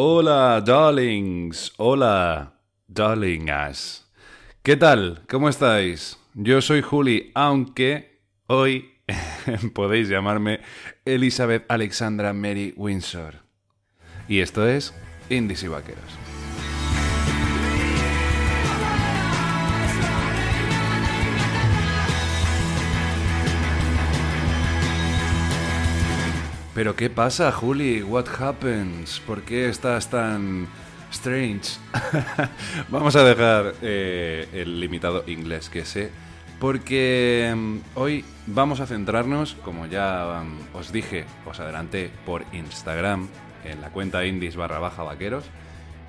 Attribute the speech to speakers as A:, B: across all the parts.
A: Hola, darlings. Hola, darlingas. ¿Qué tal? ¿Cómo estáis? Yo soy Juli, aunque hoy podéis llamarme Elizabeth Alexandra Mary Windsor. Y esto es Indies Vaqueros. Pero ¿qué pasa, Juli? What happens? ¿Por qué estás tan strange? Vamos a dejar eh, el limitado inglés que sé, porque mm, hoy vamos a centrarnos, como ya mm, os dije, os adelanté por Instagram, en la cuenta indies barra baja vaqueros,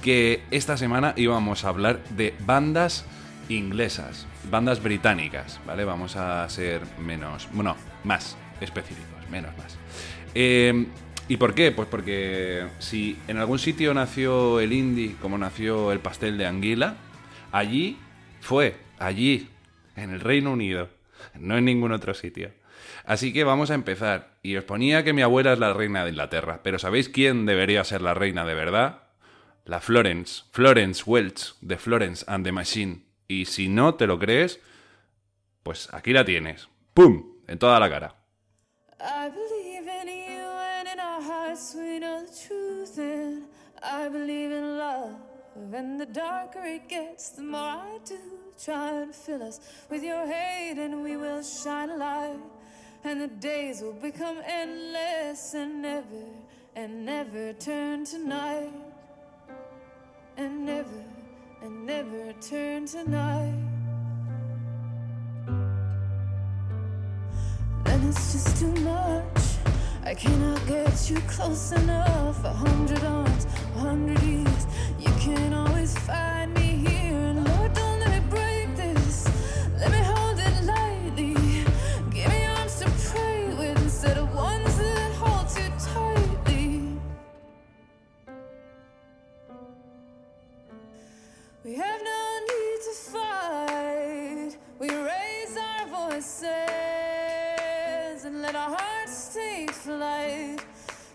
A: que esta semana íbamos a hablar de bandas inglesas, bandas británicas, ¿vale? Vamos a ser menos, bueno, más específicos, menos más. Eh, ¿Y por qué? Pues porque si en algún sitio nació el indie, como nació el pastel de anguila, allí fue, allí, en el Reino Unido, no en ningún otro sitio. Así que vamos a empezar. Y os ponía que mi abuela es la reina de Inglaterra, pero ¿sabéis quién debería ser la reina de verdad? La Florence, Florence Welch, de Florence and the Machine. Y si no te lo crees, pues aquí la tienes. ¡Pum! En toda la cara.
B: I believe in you and in our hearts we know the truth and I believe in love. And the darker it gets the more I do try and fill us with your hate and we will shine a light. And the days will become endless and never and never turn to night. And never and never turn to night it's just too much. I cannot get you close enough. A hundred arms, a hundred years. You can always find me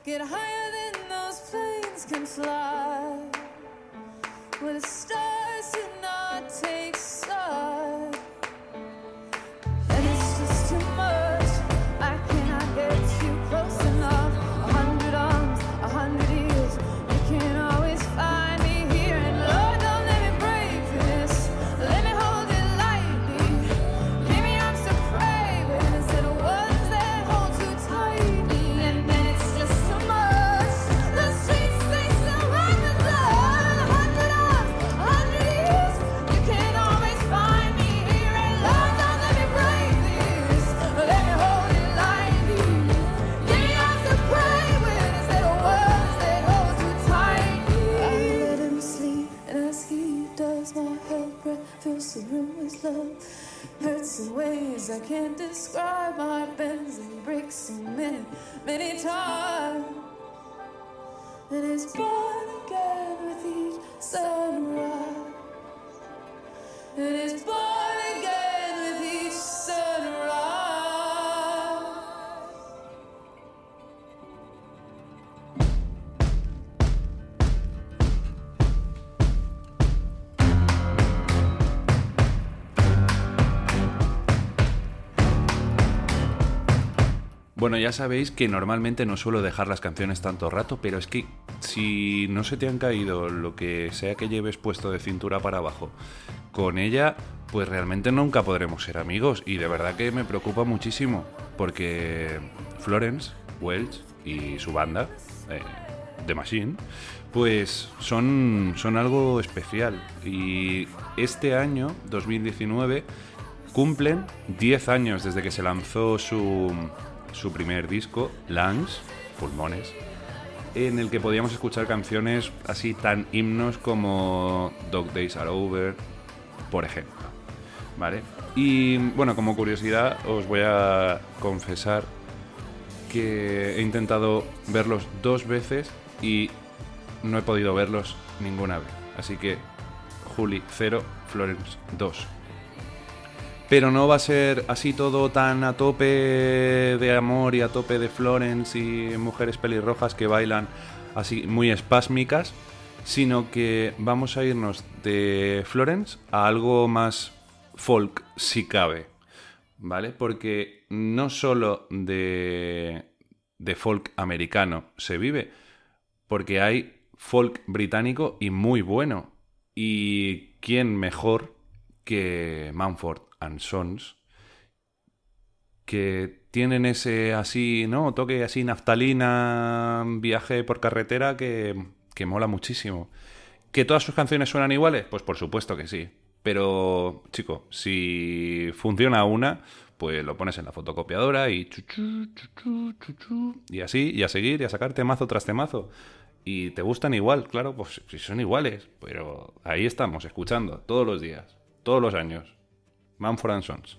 B: Get higher than those planes can fly. Where the stars fills the room with love. Hurts in ways I can't describe. My bends and breaks so many, many times. And it's born again with each sunrise. And it's born
A: Bueno, ya sabéis que normalmente no suelo dejar las canciones tanto rato, pero es que si no se te han caído lo que sea que lleves puesto de cintura para abajo con ella, pues realmente nunca podremos ser amigos. Y de verdad que me preocupa muchísimo, porque Florence, Welch y su banda, eh, The Machine, pues son, son algo especial. Y este año, 2019, cumplen 10 años desde que se lanzó su, su primer disco, Lungs, Pulmones, en el que podíamos escuchar canciones así tan himnos como Dog Days Are Over, por ejemplo. ¿Vale? Y bueno, como curiosidad os voy a confesar que he intentado verlos dos veces y no he podido verlos ninguna vez. Así que Juli 0, Florence 2. Pero no va a ser así todo tan a tope de amor y a tope de Florence y mujeres pelirrojas que bailan así muy espásmicas, sino que vamos a irnos de Florence a algo más folk, si cabe, ¿vale? Porque no solo de, de folk americano se vive, porque hay folk británico y muy bueno. ¿Y quién mejor que Manford and Sons? Que tienen ese así, ¿no? Toque así naftalina, viaje por carretera que, que mola muchísimo. ¿Que todas sus canciones suenan iguales? Pues por supuesto que sí. Pero, chico, si funciona una, pues lo pones en la fotocopiadora y chuchu, y así, y a seguir, y a sacar temazo tras temazo. Y te gustan igual, claro, pues si son iguales. Pero ahí estamos, escuchando, todos los días, todos los años. Manford and Sons.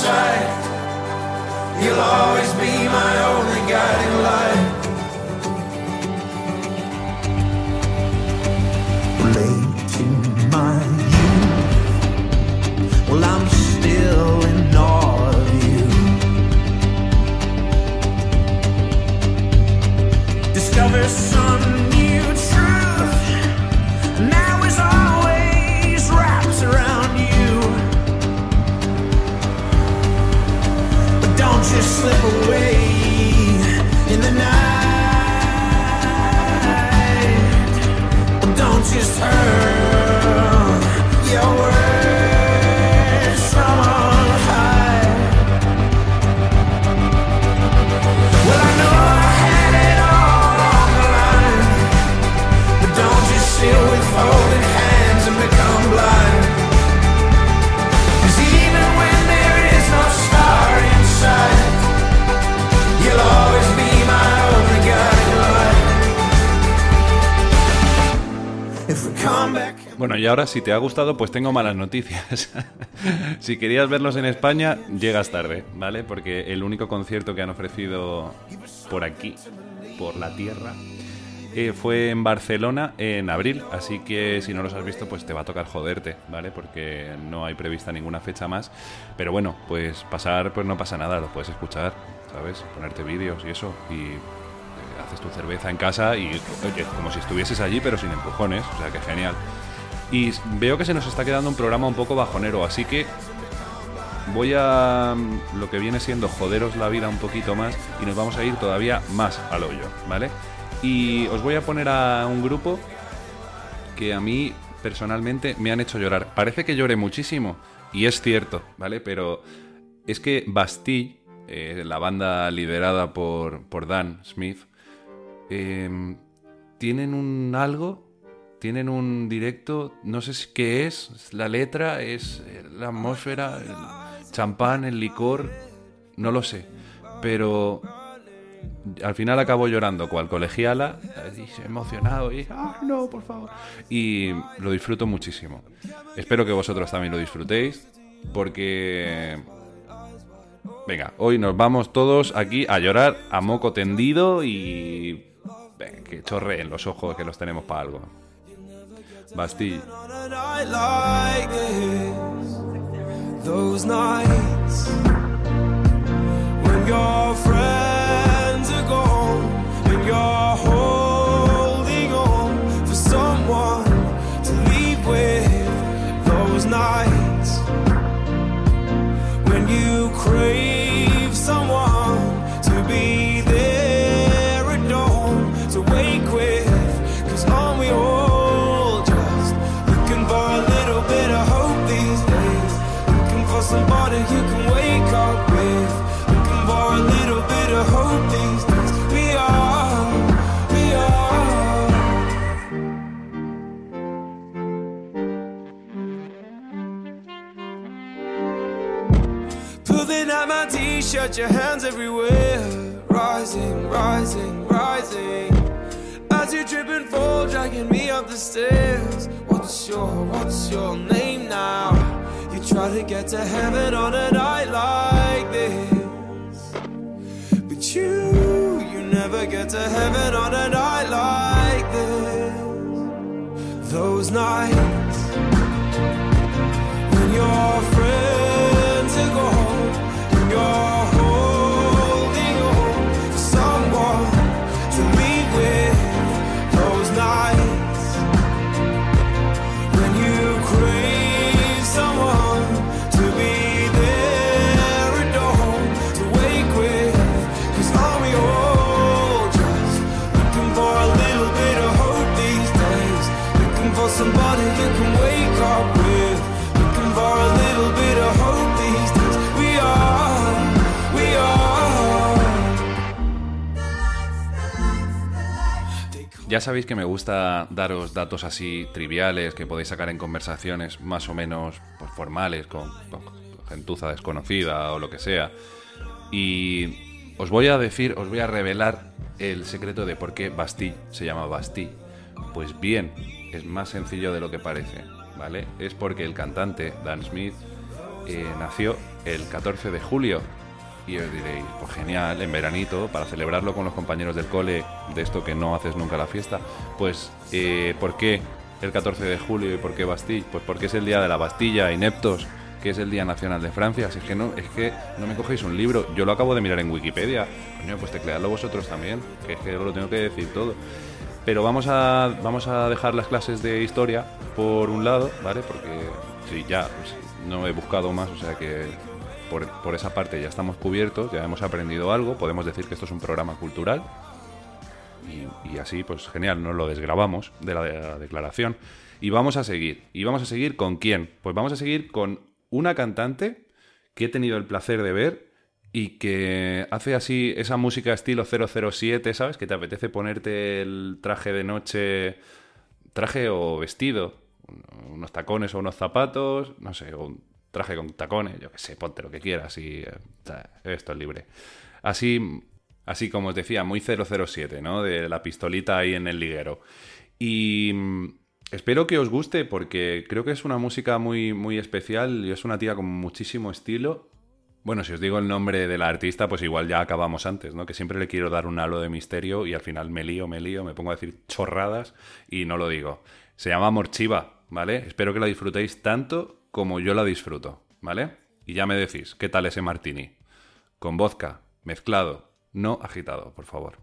C: Sight, you'll always be my only guiding light.
A: Ahora si te ha gustado, pues tengo malas noticias. si querías verlos en España, llegas tarde, ¿vale? Porque el único concierto que han ofrecido por aquí, por la tierra, eh, fue en Barcelona en abril. Así que si no los has visto, pues te va a tocar joderte, ¿vale? Porque no hay prevista ninguna fecha más. Pero bueno, pues pasar, pues no pasa nada, lo puedes escuchar, ¿sabes? Ponerte vídeos y eso. Y eh, haces tu cerveza en casa y, oye, como si estuvieses allí, pero sin empujones. O sea que genial. Y veo que se nos está quedando un programa un poco bajonero, así que voy a mm, lo que viene siendo joderos la vida un poquito más y nos vamos a ir todavía más al hoyo, ¿vale? Y os voy a poner a un grupo que a mí personalmente me han hecho llorar. Parece que lloré muchísimo y es cierto, ¿vale? Pero es que Bastille, eh, la banda liderada por, por Dan Smith, eh, tienen un algo tienen un directo, no sé si- qué es, la letra, es eh, la atmósfera, el champán, el licor, no lo sé, pero al final acabo llorando cual colegiala, emocionado y ah, no, por favor. Y lo disfruto muchísimo. Espero que vosotros también lo disfrutéis, porque venga, hoy nos vamos todos aquí a llorar a moco tendido y que chorreen los ojos que los tenemos para algo. Bastille.
C: Those nights when your friends are gone, your home. water you can wake up with. Looking for a little bit of hope these days. We are, we are. Pulling out my t-shirt, your hands everywhere. Rising, rising, rising. As you trip and fall, dragging me up the stairs. What's your, what's your name now? Try to get to heaven on a night like this. But you, you never get to heaven on a night like this. Those nights
A: Ya sabéis que me gusta daros datos así triviales que podéis sacar en conversaciones más o menos pues, formales con, gentuza desconocida o lo que sea. Y os voy a decir, os voy a revelar el secreto de por qué Bastille se llama Bastille. Pues bien, es más sencillo de lo que parece, ¿vale? Es porque el cantante Dan Smith eh, nació el 14 de julio y os diréis, pues genial, en veranito, para celebrarlo con los compañeros del cole, de esto que no haces nunca la fiesta. Pues, eh, ¿por qué el 14 de julio y por qué Bastille? Pues porque es el día de la Bastilla, ineptos, que es el Día Nacional de Francia. Así es que no, es que no me cogéis un libro, yo lo acabo de mirar en Wikipedia. Coño, pues tecleadlo vosotros también, que es que lo tengo que decir todo. Pero vamos a, vamos a dejar las clases de historia por un lado, ¿vale? Porque sí, ya pues, no he buscado más, o sea que por, esa parte ya estamos cubiertos, ya hemos aprendido algo, podemos decir que esto es un programa cultural. Y, así, pues genial, nos lo desgrabamos de la, de la declaración. Y vamos a seguir. ¿Y vamos a seguir con quién? Pues vamos a seguir con una cantante que he tenido el placer de ver y que hace así esa música estilo 007, ¿sabes? Que te apetece ponerte el traje de noche, traje o vestido, unos tacones o unos zapatos, no sé, o traje con tacones, yo qué sé, ponte lo que quieras y eh, esto es libre. Así, así como os decía, muy 007, ¿no? De la pistolita ahí en el liguero. Y mm, espero que os guste porque creo que es una música muy, muy especial y es una tía con muchísimo estilo. Bueno, si os digo el nombre de la artista, pues igual ya acabamos antes, ¿no? Que siempre le quiero dar un halo de misterio y al final me lío, me lío, me pongo a decir chorradas y no lo digo. Se llama Morchiva, ¿vale? Espero que la disfrutéis tanto como yo la disfruto, ¿vale? Y ya me decís, ¿qué tal ese martini? Con vodka, mezclado, no agitado, por favor.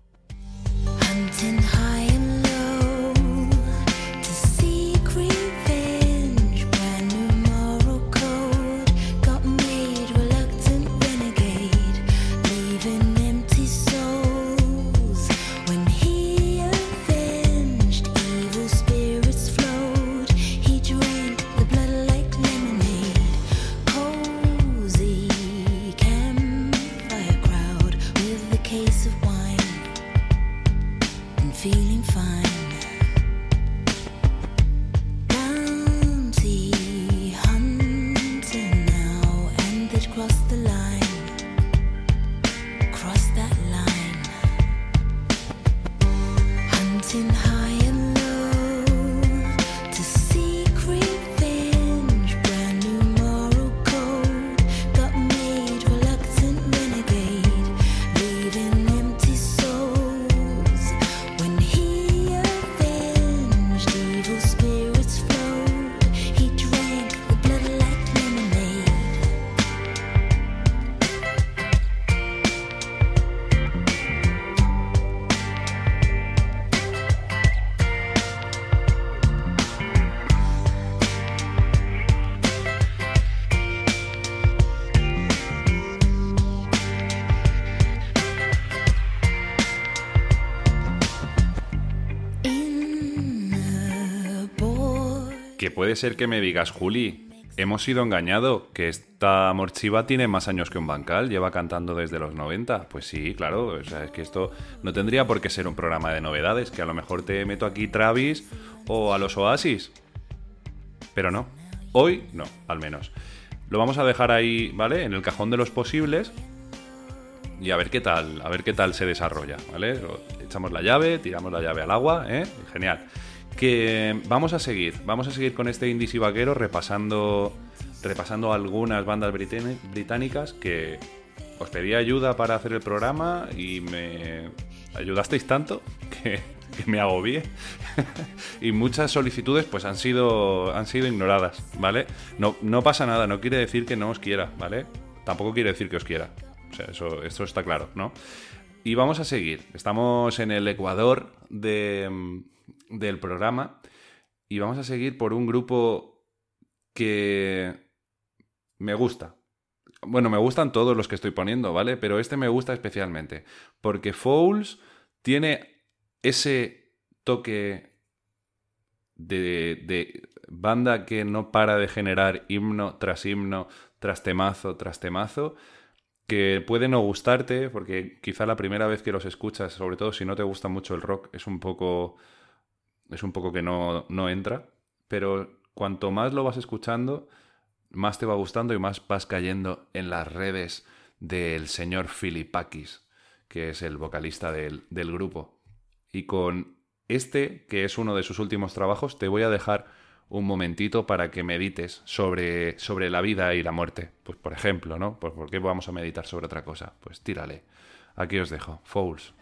A: Puede ser que me digas, Juli, hemos sido engañados, que esta Morchiva tiene más años que un bancal, lleva cantando desde los 90. Pues sí, claro, o sea, es que esto no tendría por qué ser un programa de novedades, que a lo mejor te meto aquí Travis o a los Oasis. Pero no, hoy no, al menos. lo vamos a dejar ahí, ¿vale? En el cajón de los posibles y a ver qué tal, a ver qué tal se desarrolla, ¿vale? Echamos la llave, tiramos la llave al agua, ¿eh? Genial. Que vamos a seguir, vamos a seguir con este Indies y Vaquero repasando, repasando algunas bandas británi- británicas que os pedí ayuda para hacer el programa y me ayudasteis tanto que, me agobié. y muchas solicitudes pues han sido, han sido ignoradas, ¿vale? No, no pasa nada, no quiere decir que no os quiera, ¿vale? Tampoco quiere decir que os quiera. O sea, eso, esto está claro, ¿no? Y vamos a seguir. Estamos en el Ecuador de, del programa y vamos a seguir por un grupo que me gusta. Bueno, me gustan todos los que estoy poniendo, ¿vale? Pero este me gusta especialmente porque Fouls tiene ese toque de, de banda que no para de generar himno tras himno, tras temazo, tras temazo, que puede no gustarte, porque quizá la primera vez que los escuchas, sobre todo si no te gusta mucho el rock, es un poco. Es un poco que no, no entra. Pero cuanto más lo vas escuchando, más te va gustando y más vas cayendo en las redes del señor Filipakis, que es el vocalista del, del grupo. Y con este, que es uno de sus últimos trabajos, te voy a dejar un momentito para que medites sobre, sobre la vida y la muerte. Pues por ejemplo, ¿no? Pues ¿por qué vamos a meditar sobre otra cosa? Pues tírale. Aquí os dejo. Fouls.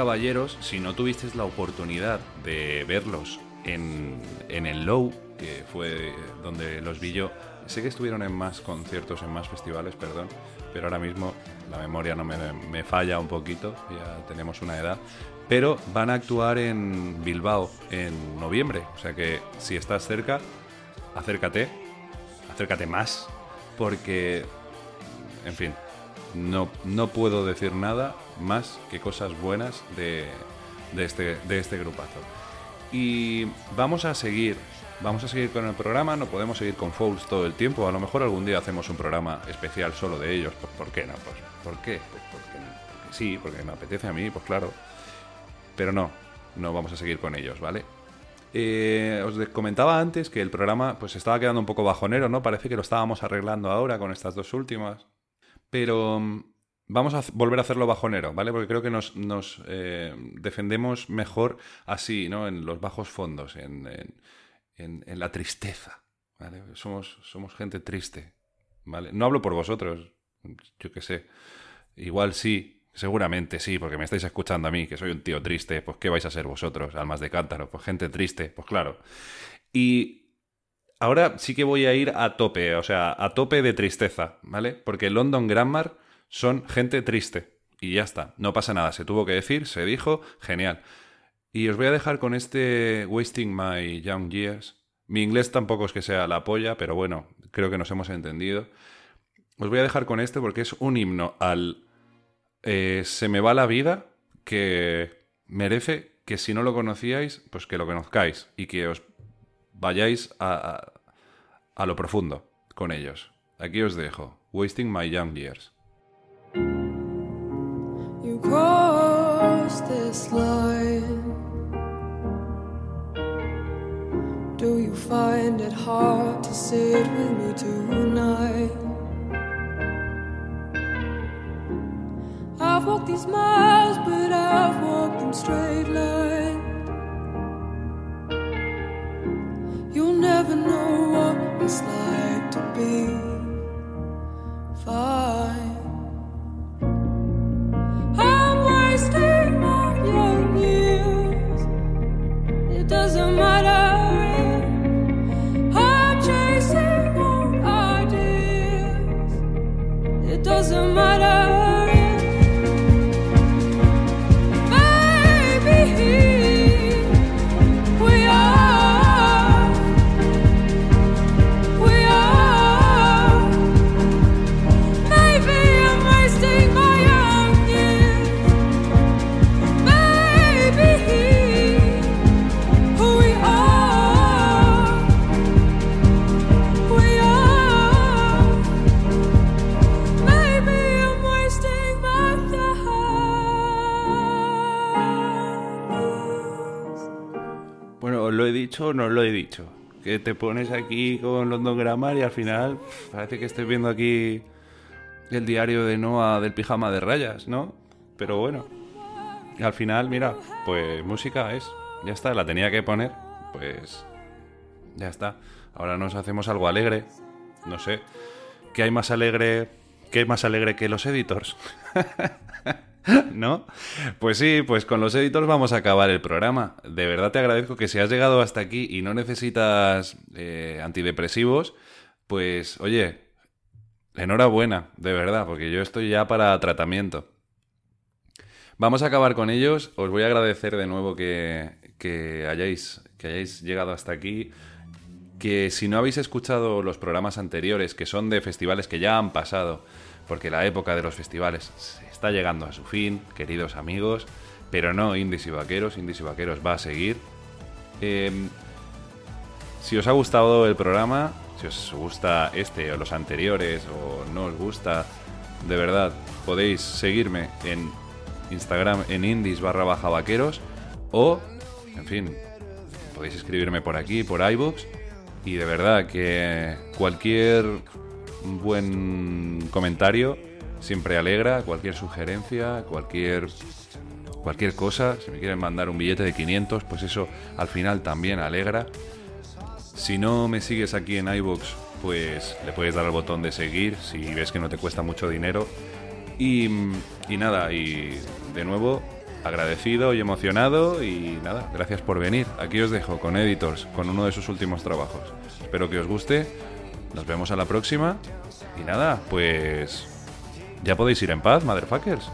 A: Caballeros, si no tuvisteis la oportunidad de verlos en, en el Low, que fue donde los vi yo, sé que estuvieron en más conciertos, en más festivales, perdón, pero ahora mismo la memoria no me, me falla un poquito, ya tenemos una edad, pero van a actuar en Bilbao en noviembre, o sea que si estás cerca, acércate, acércate más, porque, en fin, no, no puedo decir nada más que cosas buenas de, de este, de este grupazo. Y vamos a seguir, vamos a seguir con el programa, no podemos seguir con Fouls todo el tiempo, a lo mejor algún día hacemos un programa especial solo de ellos, pues ¿por qué no? Pues, ¿Por qué? Pues porque, sí, porque me apetece a mí, pues claro. Pero no, no vamos a seguir con ellos, ¿vale? Eh, os comentaba antes que el programa pues estaba quedando un poco bajonero, ¿no? Parece que lo estábamos arreglando ahora con estas dos últimas. Pero mm, vamos a volver a hacerlo bajonero, ¿vale? Porque creo que nos, eh, defendemos mejor así, ¿no? En los bajos fondos, en, la tristeza. Somos, somos gente triste, ¿vale? No hablo por vosotros, Yo qué sé. Igual sí, seguramente sí, porque me estáis escuchando a mí, que soy un tío triste. Pues, ¿qué vais a ser vosotros? Almas de cántaro. Pues gente triste, pues claro. Y ahora sí que voy a ir a tope, o sea, a tope de tristeza, ¿vale? Porque London Grammar son gente triste. Y ya está, no pasa nada, se tuvo que decir, se dijo, genial. Y os voy a dejar con este Wasting My Young Years. Mi inglés tampoco es que sea la polla, pero bueno, creo que nos hemos entendido. Os voy a dejar con este porque es un himno al eh, Se me va la vida que merece que si no lo conocíais, pues que lo conozcáis y que os vayáis a, a, a lo profundo con ellos. Aquí os dejo. Wasting My Young Years.
D: You cross this line. Do you find it hard to sit with me tonight? I've walked these miles, but I've walked them straight line. What it's
A: no lo he dicho? Que te pones aquí con London Grammar y al final parece que estoy viendo aquí el diario de Noah del pijama de rayas, ¿no? Pero bueno, al final, mira, pues música es. Ya está, la tenía que poner, pues ya está. Ahora nos hacemos algo alegre, no sé. ¿Qué hay más alegre? ¿Qué hay más alegre que los editors? ¿No? Pues sí, pues con los editors vamos a acabar el programa. De verdad te agradezco que si has llegado hasta aquí y no necesitas eh, antidepresivos, pues oye, enhorabuena, de verdad, porque yo estoy ya para tratamiento. Vamos a acabar con ellos. Os voy a agradecer de nuevo que, que hayáis, que hayáis llegado hasta aquí. Que si no habéis escuchado los programas anteriores, que son de festivales que ya han pasado, porque la época de los festivales está llegando a su fin, queridos amigos, pero no Indies y Vaqueros, Indies y Vaqueros va a seguir. Eh, si os ha gustado el programa, si os gusta este o los anteriores o no os gusta, de verdad, podéis seguirme en Instagram en indies barra baja vaqueros o, en fin, podéis escribirme por aquí, por iBooks y de verdad que cualquier buen comentario siempre alegra, cualquier sugerencia, cualquier cualquier cosa, si me quieren mandar un billete de 500, pues eso al final también alegra. Si no me sigues aquí en iVoox, pues le puedes dar al botón de seguir si ves que no te cuesta mucho dinero. Y, y nada, y de nuevo agradecido y emocionado y nada, gracias por venir. Aquí os dejo con Editors, con uno de sus últimos trabajos. Espero que os guste. Nos vemos a la próxima. Y nada, pues ya podéis ir en paz, motherfuckers.